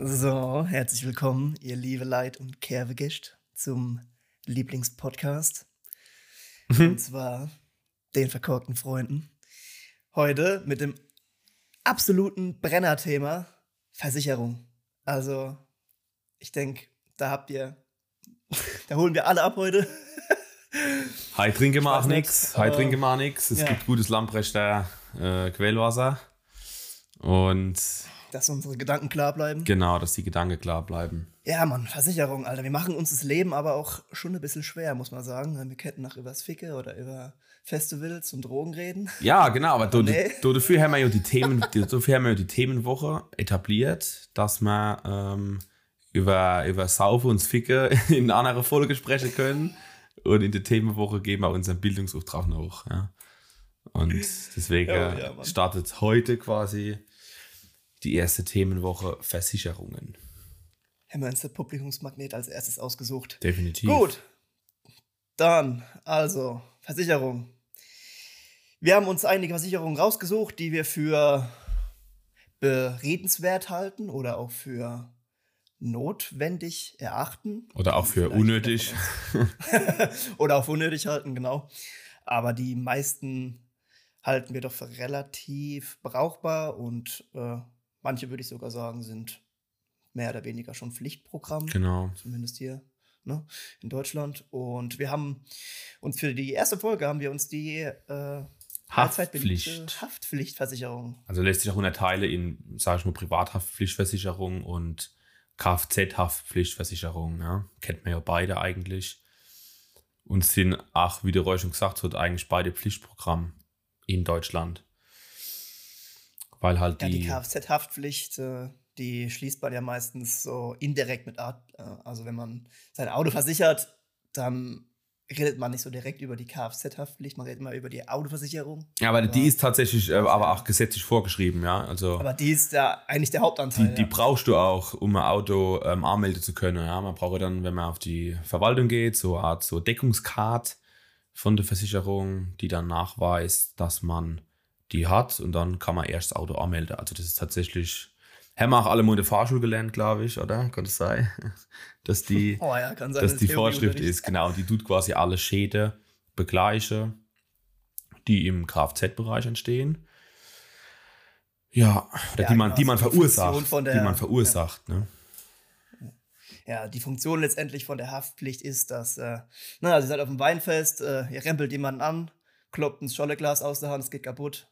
So, herzlich willkommen, ihr liebe Leid und Kervegäste, zum Lieblingspodcast. Und zwar den verkorkten Freunden. Heute mit dem absoluten Brennerthema Versicherung. Also, ich denke, da habt ihr, da holen wir alle ab heute. Hi, trinke mal nicht, nix. Hi, aber- trinke mal nix. Es Ja. gibt gutes Lamprechter äh, Quellwasser. Und Dass unsere Gedanken klar bleiben. genau, dass die Gedanken klar bleiben. Ja, Mann, Versicherung, Alter. Wir machen uns das Leben aber auch schon ein bisschen schwer, muss man sagen. Wir könnten noch übers Ficke oder über Festivals und Drogen reden. Ja, genau, aber du, Nee. du, dafür haben wir ja die Themen, dafür haben wir ja die Themenwoche etabliert, dass wir ähm, über, über Saufen und Ficke in einer anderen Folge sprechen können. Und in der Themenwoche geben wir unseren Bildungsauftrag noch. Ja. Und deswegen Ja, ja, Mann. startet heute quasi die erste Themenwoche Versicherungen. Haben wir uns der Publikumsmagnet als erstes ausgesucht. Definitiv. Gut. Dann, also, Versicherung. Wir haben uns einige Versicherungen rausgesucht, die wir für beredenswert halten oder auch für notwendig erachten. Oder auch für Vielleicht unnötig. oder auch unnötig halten, genau. Aber die meisten halten wir doch für relativ brauchbar und äh, manche würde ich sogar sagen, sind mehr oder weniger schon Pflichtprogramm Genau. zumindest hier ne, in Deutschland. Und wir haben uns für die erste Folge haben wir uns die äh, Haftpflicht. Haftpflichtversicherung. Also lässt sich auch unterteilen in, sage ich mal, Privathaftpflichtversicherung und Kfz-Haftpflichtversicherung. Ja. Kennt man ja beide eigentlich. Und sind auch, wie der Roy schon gesagt hat, eigentlich beide Pflichtprogramm in Deutschland. Weil halt Ja, die die. Kfz-Haftpflicht, äh, die schließt man ja meistens so indirekt mit Art. Äh, also wenn man sein Auto versichert, dann redet man nicht so direkt über die Kfz-Haftpflicht, man redet immer über die Autoversicherung. ja, aber die ist tatsächlich äh, aber auch gesetzlich vorgeschrieben, ja. Also Aber die ist ja eigentlich der Hauptanteil. die, die ja. brauchst du auch, um ein Auto ähm, anmelden zu können. Ja, man braucht dann, wenn man auf die Verwaltung geht, so eine Art so Deckungskarte von der Versicherung, die dann nachweist, dass man die hat und dann kann man erst das Auto anmelden. Also das ist tatsächlich, haben wir auch alle mal in der Fahrschule gelernt, glaube ich, oder? Kann das sein? Dass die, Oh ja, kann sein, dass die Theorieunterricht- Vorschrift ist, genau, die tut quasi alle Schäden begleichen, die im Kfz-Bereich entstehen. Ja, oder Ja, die man, genau, die man so die verursacht, der- die man verursacht, ne? Ja, die Funktion letztendlich von der Haftpflicht ist, dass, äh, na, also ihr seid auf dem Weinfest, äh, ihr rempelt jemanden an, kloppt ein Scholleglas aus der Hand, es geht kaputt.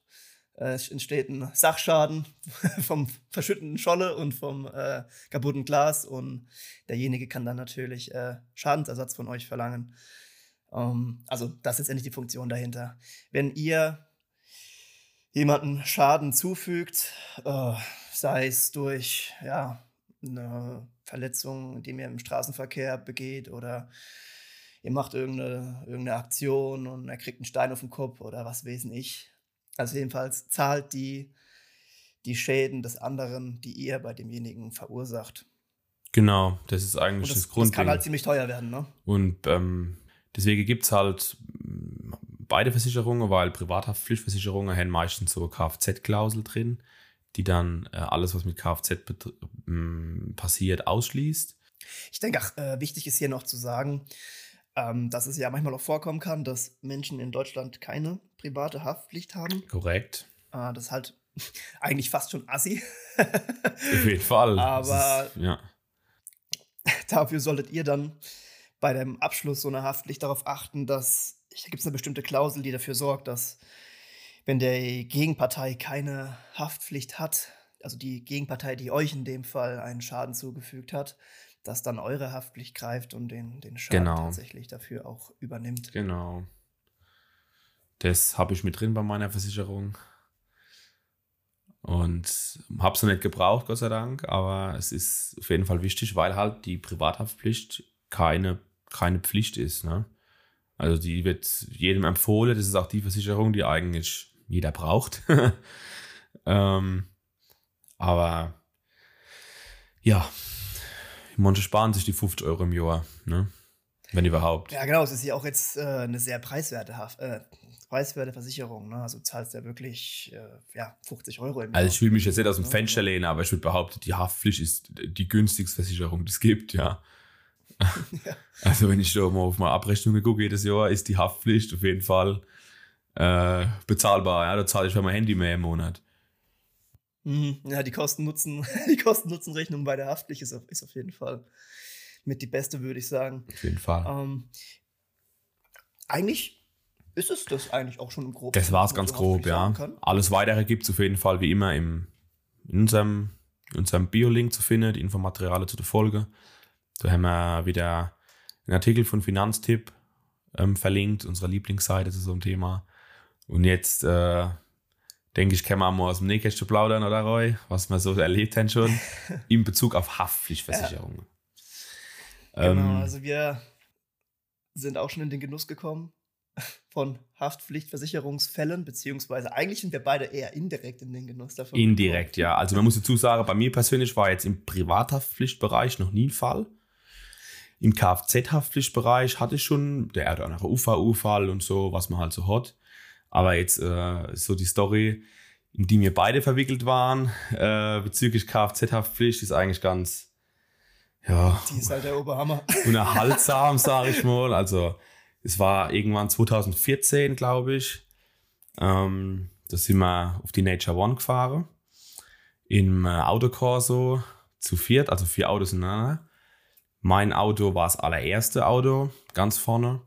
Äh, es entsteht ein Sachschaden vom verschütteten Scholle und vom äh, kaputten Glas und derjenige kann dann natürlich äh, Schadensersatz von euch verlangen. Ähm, also das ist letztendlich die Funktion dahinter. Wenn ihr jemanden Schaden zufügt, äh, sei es durch ja, eine Verletzung, die mir im Straßenverkehr begeht oder ihr macht irgendeine, irgendeine Aktion und er kriegt einen Stein auf den Kopf oder was weiß ich. Also jedenfalls zahlt die die Schäden des anderen, die ihr bei demjenigen verursacht. Genau, das ist eigentlich das, das, das Grundding. kann halt ziemlich teuer werden, ne? Und ähm, deswegen gibt es halt mm, beide Versicherungen, weil Privathaftpflichtversicherungen haben meistens so Kfz-Klausel drin, die dann äh, alles, was mit Kfz betr- m, passiert, ausschließt. Ich denke, ach, äh, wichtig ist hier noch zu sagen, ähm, dass es ja manchmal auch vorkommen kann, dass Menschen in Deutschland keine private Haftpflicht haben. Korrekt. Äh, das ist halt eigentlich fast schon assi. Auf jeden Fall. Aber- ist, ja. Dafür solltet ihr dann bei dem Abschluss so einer Haftpflicht darauf achten, dass da gibt es eine bestimmte Klausel, die dafür sorgt, dass wenn der Gegenpartei keine Haftpflicht hat, also die Gegenpartei, die euch in dem Fall einen Schaden zugefügt hat, dass dann eure Haftpflicht greift und den, den Schaden Genau. tatsächlich dafür auch übernimmt. Genau. Das habe ich mit drin bei meiner Versicherung. Und habe es noch nicht gebraucht, Gott sei Dank. Aber es ist auf jeden Fall wichtig, weil halt die Privathaftpflicht keine, keine Pflicht ist. Ne? Also die wird jedem empfohlen. Das ist auch die Versicherung, die eigentlich jeder braucht. ähm, aber ja, manche sparen sich die 50 Euro im Jahr. Ne? Wenn überhaupt. Ja, genau, es ist ja auch jetzt äh, eine sehr preiswerte Haft, äh, preiswerte Versicherung. Ne? Also zahlst ja wirklich äh, ja, 50 Euro im Jahr. Also ich will mich jetzt nicht aus dem Fenster lehnen, aber ich würde behaupten, die Haftpflicht ist die günstigste Versicherung, die es gibt, ja. Also wenn ich da mal auf meine Abrechnungen gucke jedes Jahr, ist die Haftpflicht auf jeden Fall äh, bezahlbar. Ja, da zahle ich für mein Handy mehr im Monat. Mhm. Ja, die Kosten-Nutzen, die Kosten-Nutzen-Rechnung bei der Haftpflicht ist auf, ist auf jeden Fall mit die beste, würde ich sagen. Auf jeden Fall. Ähm, eigentlich ist es das eigentlich auch schon im Groben. Das war's was ganz grob, ja. Alles weitere gibt es auf jeden Fall wie immer im, in unserem, in unserem Bio-Link zu finden, die Infomaterialien zu der Folge. Da haben wir wieder einen Artikel von Finanztipp ähm, verlinkt, unsere Lieblingsseite zu so einem Thema. Und jetzt äh, denke ich, können wir mal aus dem Nähkästchen plaudern, oder Roy? Was wir so erlebt haben schon in Bezug auf Haftpflichtversicherungen. Genau, Ähm, also wir sind auch schon in den Genuss gekommen von Haftpflichtversicherungsfällen, beziehungsweise eigentlich sind wir beide eher indirekt in den Genuss davon. Indirekt, ja. Also man muss dazu sagen, bei mir persönlich war jetzt im Privathaftpflichtbereich noch nie ein Fall. Im Kfz-Haftpflichtbereich hatte ich schon der eine oder andere UV-Unfall und so, was man halt so hat. Aber jetzt äh, so die Story, in die wir beide verwickelt waren, äh, bezüglich Kfz-Haftpflicht, ist eigentlich ganz, ja, Die ist halt der Oberhammer. unerhaltsam, sage ich mal. Also es war irgendwann 2014, glaube ich. Ähm, da sind wir auf die Nature One gefahren. Im äh, Autokorso zu viert, also vier Autos ineinander. Mein Auto war das allererste Auto, ganz vorne.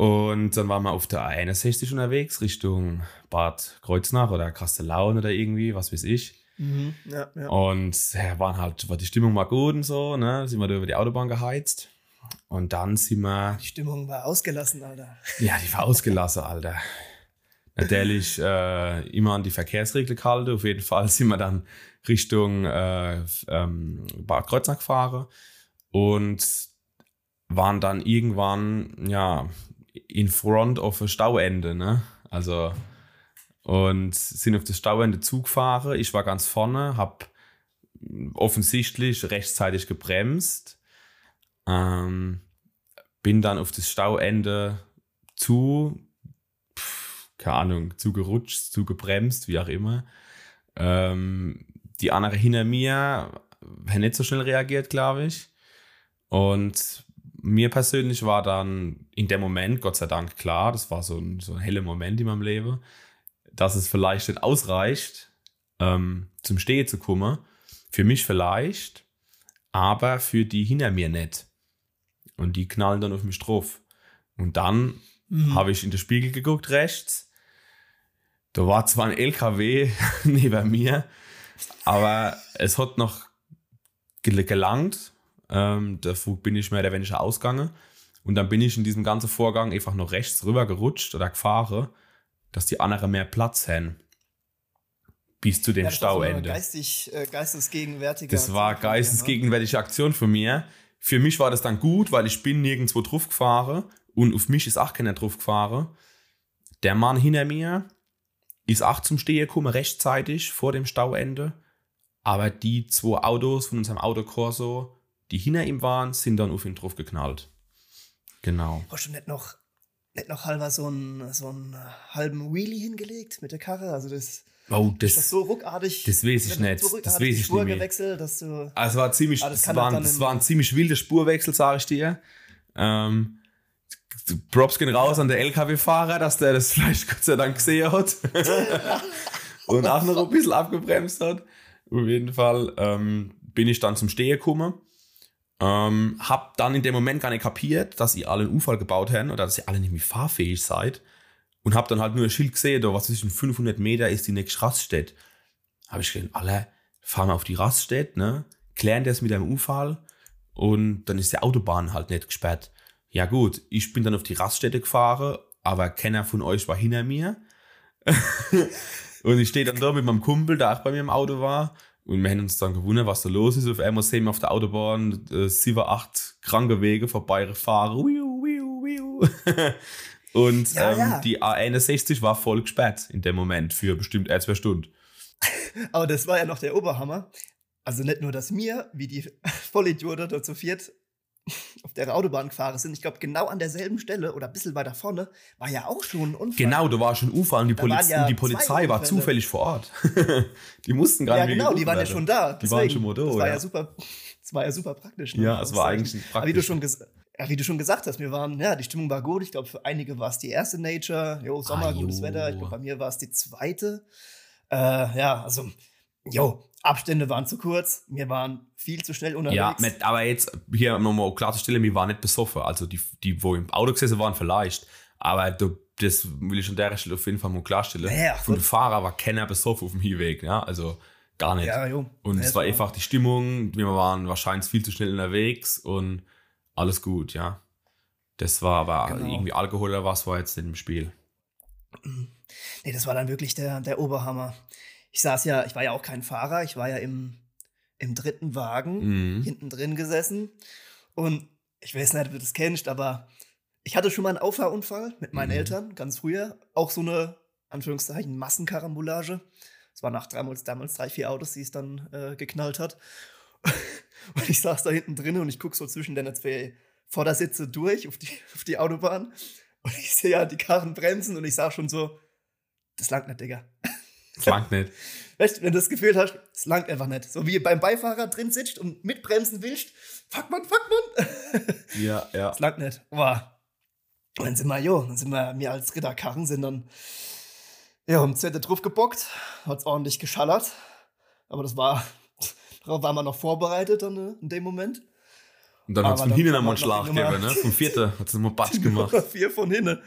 Und dann waren wir auf der A61 unterwegs, Richtung Bad Kreuznach oder Kastellaun oder irgendwie, was weiß ich. Mhm, ja, ja. Und ja, waren halt, war die Stimmung mal gut und so, ne? Sind wir da über die Autobahn geheizt. Und dann sind wir, Die Stimmung war ausgelassen, Alter. ja, die war ausgelassen, Alter. Natürlich äh, immer an die Verkehrsregeln gehalten. Auf jeden Fall sind wir dann Richtung äh, ähm, Bad Kreuznach gefahren und waren dann irgendwann, ja, in front of a Stauende, ne? Also, und sind auf das Stauende zugefahren. Ich war ganz vorne, hab offensichtlich rechtzeitig gebremst. Ähm, bin dann auf das Stauende zu, pf, keine Ahnung, zugerutscht, zugebremst, wie auch immer. Ähm, die andere hinter mir hat nicht so schnell reagiert, glaube ich. Und mir persönlich war dann in dem Moment, Gott sei Dank, klar, das war so ein, so ein heller Moment in meinem Leben, dass es vielleicht nicht ausreicht, ähm, zum Stehen zu kommen. Für mich vielleicht, aber für die hinter mir nicht. Und die knallen dann auf mich drauf. Und dann Mhm. habe ich in den Spiegel geguckt, rechts. Da war zwar ein LKW neben mir, aber es hat noch gel- gelangt. Ähm, dafür bin ich mehr oder weniger ausgegangen. Und dann bin ich in diesem ganzen Vorgang einfach noch rechts rüber gerutscht oder gefahren, dass die anderen mehr Platz haben. Bis zu dem Ja, das war Stauende. Geistig, äh, geistesgegenwärtige. Das war Aktion von dir, ne? geistesgegenwärtige Aktion von mir. Für mich war das dann gut, weil ich bin nirgendwo drauf gefahren und auf mich ist auch keiner drauf gefahren. Der Mann hinter mir ist auch zum Stehen gekommen, rechtzeitig vor dem Stauende. Aber die zwei Autos von unserem Autokorso, die hinter ihm waren, sind dann auf ihn drauf geknallt. Genau. Hast du nicht noch, nicht noch halber so einen, so einen halben Wheelie hingelegt mit der Karre? Also das Oh, ist das das, so ruckartig. das weiß ich so nicht. ruckartig Das weiß ich Spur nicht mehr. dass du. Also, es war ziemlich, Ah, das das, war, das war ein ziemlich wilder Spurwechsel, sage ich dir. Ähm, Props gehen raus an der LKW-Fahrer, dass der das vielleicht Gott sei Dank gesehen hat. und auch noch ein bisschen abgebremst hat. Auf jeden Fall ähm, bin ich dann zum Stehen gekommen. Ähm, hab dann in dem Moment gar nicht kapiert, dass ihr alle einen Unfall gebaut habt oder dass ihr alle nicht mehr fahrfähig seid. Und hab dann halt nur ein Schild gesehen, da was ist in 500 Meter ist die nächste Raststätte. Habe ich gedacht, alle fahren wir auf die Raststätte, ne? Klären das mit einem Unfall und dann ist die Autobahn halt nicht gesperrt. Ja gut, ich bin dann auf die Raststätte gefahren, aber keiner von euch war hinter mir. und ich stehe dann da mit meinem Kumpel, der auch bei mir im Auto war. Und wir haben uns dann gewundert, was da los ist. Auf einmal sehen wir auf der Autobahn äh, sieben, acht kranke Wege vorbeifahren. Wiu, wiu. Und Ja, ähm, ja. die A61 war voll gesperrt in dem Moment für bestimmt ein, zwei Stunden. Aber das war ja noch der Oberhammer. Also nicht nur, dass mir, wie die Vollidioten da zu viert auf der Autobahn gefahren sind, ich glaube, genau an derselben Stelle oder ein bisschen weiter vorne, war ja auch schon ein Unfall. Genau, da war schon Unfall und die, Poliz ja die Polizei war zufällig vor Ort. die mussten gar ja, nicht mehr genau, die waren ja schon da. Die waren schon mal da, Das war ja, ja. super, das war ja super praktisch. ne? Ja, es war eigentlich ein Aber wie du, praktisch. schon ges- ja, wie du schon gesagt hast, wir waren, ja, die Stimmung war gut. Ich glaube, für einige war es die erste Nature. Jo, Sommer, Ah, gutes jo. Wetter. Ich glaube, bei mir war es die zweite. Äh, ja, also, jo, Abstände waren zu kurz. Wir waren viel zu schnell unterwegs. Ja, mit, aber jetzt hier nochmal klarzustellen, wir waren nicht besoffen. Also die, die wo im Auto gesessen waren, vielleicht. Aber du, das will ich an der Stelle auf jeden Fall mal klarstellen. Ja, ja, Von der Fahrer war keiner besoffen auf dem Hinweg. Ja? Also gar nicht. ja, jo. Und Ja, es war einfach die Stimmung, wir waren wahrscheinlich viel zu schnell unterwegs und alles gut, ja. Das war aber Genau. irgendwie Alkohol oder was war jetzt nicht im Spiel. Nee, das war dann wirklich der, der Oberhammer. Ich saß ja, ich war ja auch kein Fahrer, ich war ja im, im dritten Wagen, Mhm. hinten drin gesessen. Und ich weiß nicht, ob du das kennst, aber ich hatte schon mal einen Auffahrunfall mit meinen Mhm. Eltern, ganz früher. Auch so eine, Anführungszeichen, Massenkarambolage. Es war nach damals, damals drei, vier Autos, die es dann äh, geknallt hat. Und ich saß da hinten drin und ich gucke so zwischen den zwei Vordersitze durch auf die, auf die Autobahn. Und ich sehe ja die Karren bremsen und ich sag schon so, das langt nicht, Digga. Das langt nicht. Weißt du, wenn du das Gefühl hast, es langt einfach nicht. So wie beim Beifahrer drin sitzt und mitbremsen willst, fuck man, fuck man. Ja, ja. Es langt nicht. Boah. Und dann sind wir, jo, dann sind wir, wir als Ritterkarren sind dann, ja, um Zette drauf gebockt, hat's ordentlich geschallert. Aber das war, darauf waren wir noch vorbereitet dann äh, in dem Moment. Und dann hat es von hinten einmal einen Schlag gegeben, ne? Vom vierten hat es nochmal Batsch gemacht. Vier von hinten.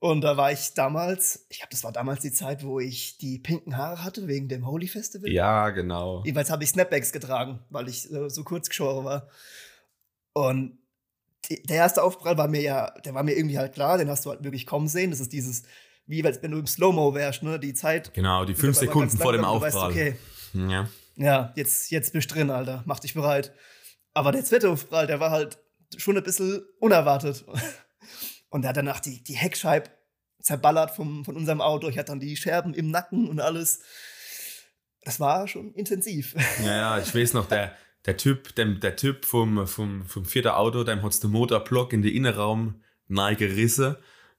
Und da war ich damals, ich glaube, das war damals die Zeit, wo ich die pinken Haare hatte, wegen dem Holy Festival. Ja, genau. Jedenfalls habe ich Snapbacks getragen, weil ich so kurz geschoren war. Und die, der erste Aufprall war mir ja, der war mir irgendwie halt klar, den hast du halt wirklich kommen sehen. Das ist dieses, wie wenn du im Slow-Mo wärst, ne? Die Zeit. Genau, die fünf Sekunden vor dem du weißt, Aufprall. okay, Ja. ja, jetzt, jetzt bist du drin, Alter. Mach dich bereit. Aber der zweite Aufprall, der war halt schon ein bisschen unerwartet. Und der hat danach die, die Heckscheibe zerballert vom, von unserem Auto. Ich hatte dann die Scherben im Nacken und alles. Das war schon intensiv. Ja, ja, ich weiß noch, der, der Typ, dem, der Typ vom, vom, vom vierten Auto, dem hat den Motorblock in den Innenraum nahe gerissen.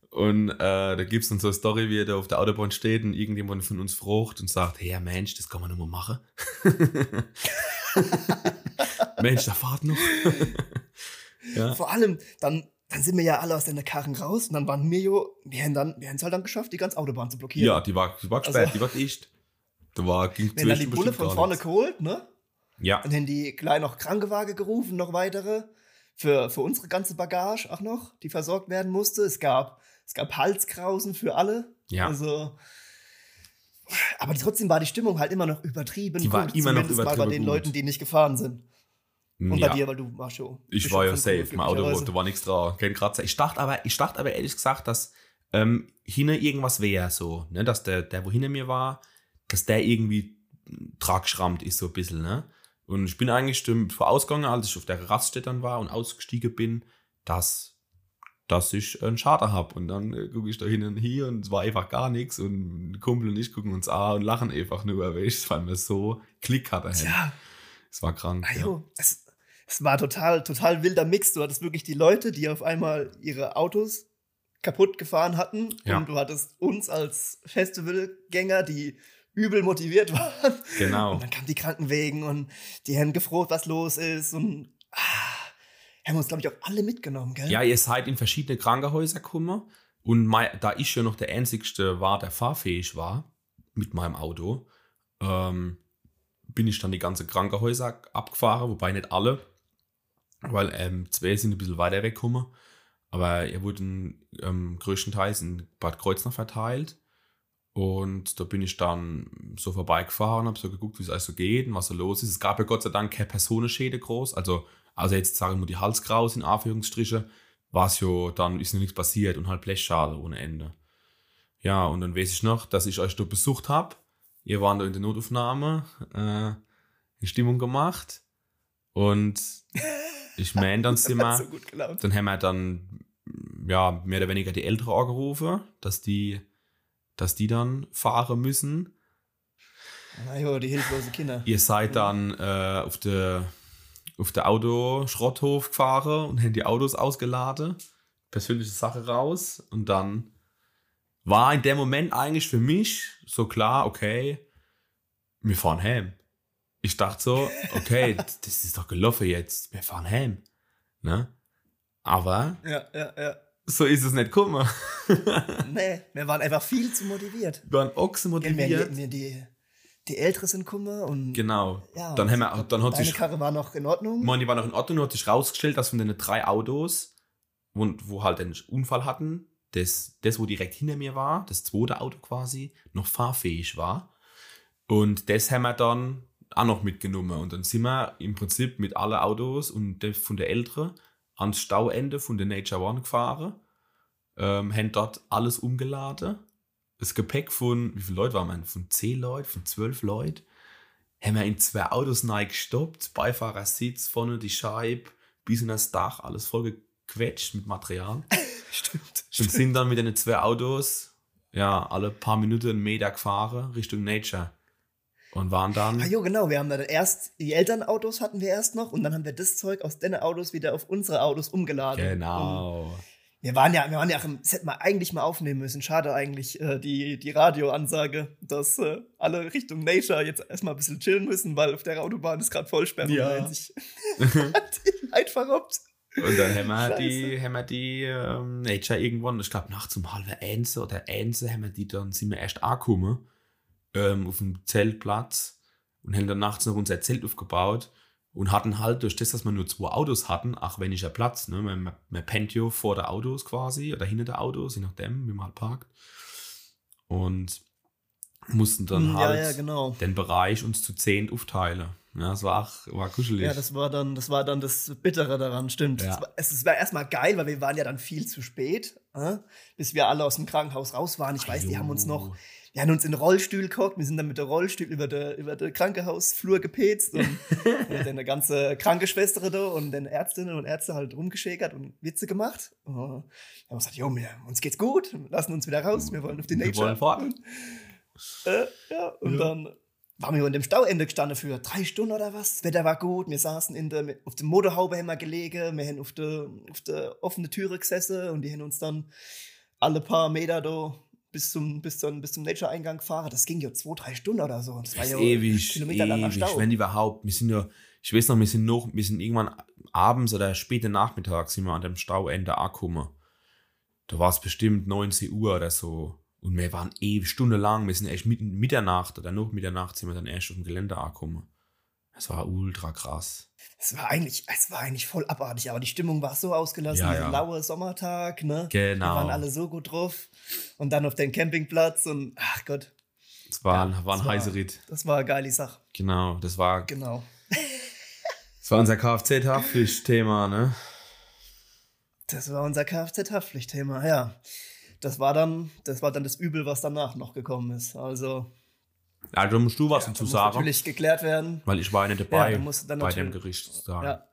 Und äh, da gibt es dann so eine Story, wie er da auf der Autobahn steht und irgendjemand von uns frucht und sagt, hey Mensch, das kann man nur mal machen. Mensch, da fahrt noch. ja. Vor allem, dann, dann sind wir ja alle aus den Karren raus und dann waren wir jo, wir haben dann, wir haben es halt dann geschafft, die ganze Autobahn zu blockieren. ja, die war, die war gesperrt, Also- die war dicht. Da war, ging wir haben dann die Bulle von vorne geholt, ne? Ja, Dann haben die gleich noch Krankenwagen gerufen, noch weitere. Für, für unsere ganze Bagage auch noch, die versorgt werden musste. Es gab, es gab Halskrausen für alle. ja. Also, aber trotzdem war die Stimmung halt immer noch übertrieben. Die war immer noch zumindest mal bei übertrieben den gut. Leuten, die nicht gefahren sind. Und ja. bei dir, weil du warst schon. Ich war ja safe, mein Auto, da war nichts dran, kein Kratzer. Ich dachte aber, ich dachte aber ehrlich gesagt, dass ähm, hinter irgendwas wäre so, ne, dass der, der, wo hinter mir war, dass der irgendwie tragschrammt ist so ein bisschen, ne. Und ich bin eigentlich vorausgegangen, als ich auf der Raststätte dann war und ausgestiegen bin, dass, dass ich einen Schaden habe. Und dann äh, gucke ich da hin und hier und es war einfach gar nichts. Und Kumpel und ich gucken uns an und lachen einfach nur, weil es weil mir so Klick hatte. Tja, Es war krank. ah, ja. jo, es, war total, total wilder Mix. Du hattest wirklich die Leute, die auf einmal ihre Autos kaputt gefahren hatten. Ja. Und du hattest uns als Festivalgänger, die übel motiviert waren. Genau. Und dann kamen die Krankenwegen und die haben gefroht, was los ist. Und ah, haben uns, glaube ich, auch alle mitgenommen, gell? Ja, ihr seid in verschiedene Krankenhäuser gekommen. Und mei- da ich ja noch der Einzigste war, der fahrfähig war mit meinem Auto, ähm, bin ich dann die ganze Krankenhäuser abgefahren, wobei nicht alle, weil ähm, zwei sind ein bisschen weiter weggekommen. Aber er wurden ähm, größtenteils in Bad Kreuznach verteilt. Und da bin ich dann so vorbeigefahren, habe so geguckt, wie es also geht und was so los ist. Es gab ja Gott sei Dank keine Personenschäde groß. Also, also jetzt sagen wir die Halskraus in Anführungsstriche, war es ja, dann ist nichts passiert und halt Blechschade ohne Ende. Ja, und dann weiß ich noch, dass ich euch da besucht habe. Ihr wart da in der Notaufnahme, äh, eine Stimmung gemacht. Und ich meine, dann sind wir, so dann haben wir dann ja mehr oder weniger die Ältere angerufen, dass die, dass die dann fahren müssen. Na jo, die hilflose Kinder. Ihr seid dann äh, auf der auf der Autoschrotthof gefahren und haben die Autos ausgeladen. Persönliche Sache raus. Und dann war in dem Moment eigentlich für mich so klar, okay, wir fahren heim. Ich dachte so, okay, das ist doch gelaufen jetzt. Wir fahren heim. Ne? Aber Ja, ja, ja. so ist es nicht gekommen. Nee, wir waren einfach viel zu motiviert. Wir waren Ochsen Ja, motiviert. wir, die, die Ältere sind gekommen und Genau. ja, dann, haben wir, dann hat sich Karre war noch in Ordnung. Man, die war noch in Ordnung, nur hat sich rausgestellt, dass von den drei Autos, wo, wo halt einen Unfall hatten, das, das, wo direkt hinter mir war, das zweite Auto quasi, noch fahrfähig war. Und das haben wir dann auch noch mitgenommen. Und dann sind wir im Prinzip mit allen Autos und der, von der Ältere ans Stauende von der Nature One gefahren, ähm, haben dort alles umgeladen. Das Gepäck von, wie viele Leute waren wir? Von 10 Leuten, von 12 Leuten haben wir in zwei Autos neu gestoppt, Beifahrersitz, vorne die Scheibe, bis in das Dach, alles voll gequetscht mit Material. Stimmt. Und stimmt. sind dann mit den zwei Autos, ja, alle paar Minuten einen Meter gefahren, Richtung Nature. Und waren Ah, dann, jo, genau. Wir haben dann erst, die Elternautos hatten wir erst noch und dann haben wir das Zeug aus den Autos wieder auf unsere Autos umgeladen. Und genau. wir waren ja, wir waren ja, das hätten wir eigentlich mal aufnehmen müssen. Schade eigentlich, äh, die, die Radioansage, dass äh, alle Richtung Nature jetzt erstmal ein bisschen chillen müssen, weil auf der Autobahn ist gerade Vollsperrung. Ja. Sich die Leute verrobbt. Und dann haben wir Scheiße. die, haben wir die ähm, Nature irgendwann, ich glaube nachts um halb eins oder eins, haben wir die dann, sind wir erst angekommen, ähm, auf dem Zeltplatz und haben dann nachts noch unser Zelt aufgebaut und hatten halt durch das, dass wir nur zwei Autos hatten, ach weniger Platz, ne, man, man, man pennt ja vor der Autos quasi oder hinter der Autos, je nachdem, wie man halt parkt. Und mussten dann Hm, halt ja, ja, genau. den Bereich uns zu zehnt aufteilen. Ja, das war, auch- war kuschelig. Ja, das war dann, das war dann das Bittere daran, stimmt. Ja. Es, war, es, es war erstmal geil, weil wir waren ja dann viel zu spät, äh, bis wir alle aus dem Krankenhaus raus waren. Ich weiß, die haben uns noch, wir haben uns in den Rollstuhl geguckt, wir sind dann mit der Rollstuhl über den über der Krankenhausflur gepetzt und, und dann eine ganze Krankenschwester da und dann Ärztinnen und Ärzte halt rumgeschäkert und Witze gemacht. Und dann haben wir gesagt, jo, mir, uns geht's gut, lassen uns wieder raus, wir wollen auf die Wir Nature. wollen fort. Äh, ja, und Ja. dann waren wir in dem Stauende gestanden für drei Stunden oder was. Das Wetter war gut, wir saßen in der, auf der Motorhaube haben wir gelegen, wir haben auf der, auf der offenen Türe gesessen und die haben uns dann alle paar Meter da bis zum, bis zum, bis zum Nature-Eingang gefahren. Das ging ja zwei, drei Stunden oder so. Das war Das ist ja ewig, kilometerlanger ewig, Stau. wenn überhaupt. Wir sind ja, ich weiß noch, wir sind noch, wir sind irgendwann abends oder später Nachmittag sind wir an dem Stauende angekommen. Da war es bestimmt 19 Uhr oder so. Und wir waren ewig stundenlang, wir sind erst mitten Mitternacht oder noch Mitternacht sind wir dann erst auf dem Gelände angekommen. Das war ultra krass. Es war eigentlich, es war eigentlich voll abartig, aber die Stimmung war so ausgelassen, Ja, ja. laue Sommertag, ne? Genau. Wir waren alle so gut drauf. Und dann auf den Campingplatz und ach Gott, Es war, ein- Ja, war ein heißer Ritt. das war eine geile Sache. Genau, das war, Genau. das war unser Kfz-Haftpflicht-Thema, ne? Das war unser Kfz-Haftpflichtthema, ja. Das war dann, das war dann das Übel, was danach noch gekommen ist. Also, Also musst du was ja, dazu muss sagen, natürlich geklärt werden. weil ich war ja nicht Ja, dabei dann bei dem natürlich- Gericht sozusagen. Ja,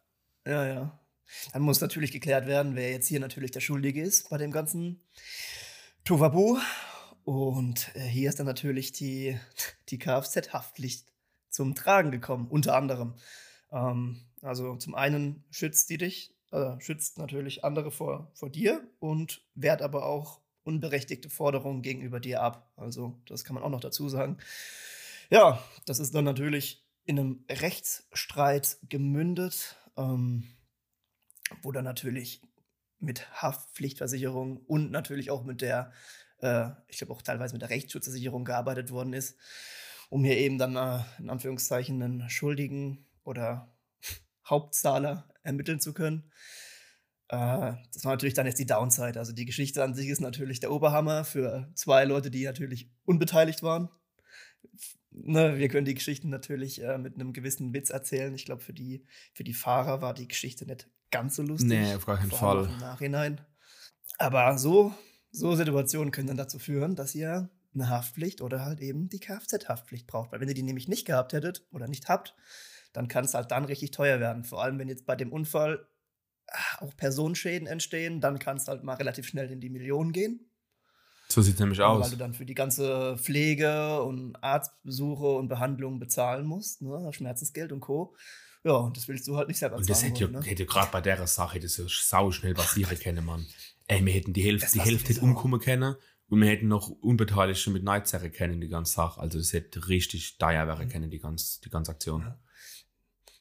ja, ja. Dann muss natürlich geklärt werden, wer jetzt hier natürlich der Schuldige ist bei dem ganzen Tovabu. Und äh, hier ist dann natürlich die, die Kfz-Haftpflicht zum Tragen gekommen, unter anderem. Ähm, also zum einen schützt die dich, äh, schützt natürlich andere vor, vor dir und wehrt aber auch unberechtigte Forderungen gegenüber dir ab. Also das kann man auch noch dazu sagen. Ja, das ist dann natürlich in einem Rechtsstreit gemündet, ähm, wo dann natürlich mit Haftpflichtversicherung und natürlich auch mit der, äh, ich glaube auch teilweise mit der Rechtsschutzversicherung gearbeitet worden ist, um hier eben dann äh, in Anführungszeichen einen Schuldigen oder Hauptzahler ermitteln zu können. Äh, das war natürlich dann jetzt die Downside. Also die Geschichte an sich ist natürlich der Oberhammer für zwei Leute, die natürlich unbeteiligt waren. Ne, wir können die Geschichten natürlich äh, mit einem gewissen Witz erzählen. Ich glaube, für die, für die Fahrer war die Geschichte nicht ganz so lustig. Nee, auf gar keinen Fall. Im Nachhinein. Aber so, so Situationen können dann dazu führen, dass ihr eine Haftpflicht oder halt eben die Kfz-Haftpflicht braucht. Weil wenn ihr die nämlich nicht gehabt hättet oder nicht habt, dann kann es halt dann richtig teuer werden. Vor allem, wenn jetzt bei dem Unfall auch Personenschäden entstehen, dann kann es halt mal relativ schnell in die Millionen gehen. So sieht es nämlich Weil aus. du dann für die ganze Pflege und Arztbesuche und Behandlungen bezahlen musst, ne? Schmerzensgeld und Co. Ja, und das willst du halt nicht selber Und das hätte ja, ne? hätte gerade bei der Sache, das ja sau schnell passieren können, Mann. Ey, wir hätten die Hälfte, Das die Hälfte hätte umkommen können und wir hätten noch Unbeteiligte mit Neizerre kennen, die ganze Sache. Also es hätte richtig teuer werden Mhm. können, die ganze, die ganze Aktion. Ja.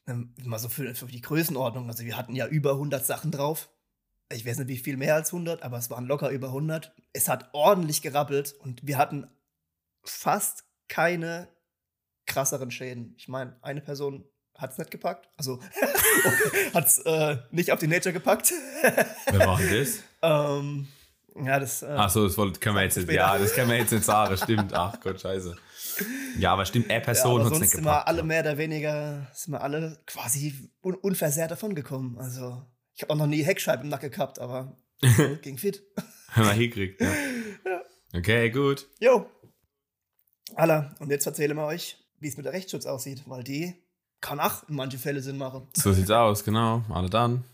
Ähm, mal so für, für die Größenordnung. Also wir hatten ja über 100 Sachen drauf. Ich weiß nicht, wie viel mehr als 100, aber es waren locker über 100. Es hat ordentlich gerappelt und wir hatten fast keine krasseren Schäden. Ich meine, eine Person hat es nicht gepackt. Also hat es äh, nicht auf die Nature gepackt. Wer war denn das? ähm, ja, das. Äh, Achso, das wollte, können wir jetzt nicht, ja, das können wir jetzt nicht sagen, stimmt. Ach Gott, scheiße. Ja, aber stimmt, eine ja, Person aber hat es nicht sind wir gepackt. alle mehr oder weniger, sind wir alle quasi un unversehrt davon gekommen. Also ich habe auch noch nie Heckscheibe im Nacken gehabt, aber ging fit. Haben wir hingekriegt, ja. Okay, gut. Jo. Alla, und jetzt erzählen wir euch, wie es mit der Rechtsschutz aussieht, weil die kann auch in manche Fälle Sinn machen. So sieht's aus, genau. Alle dann.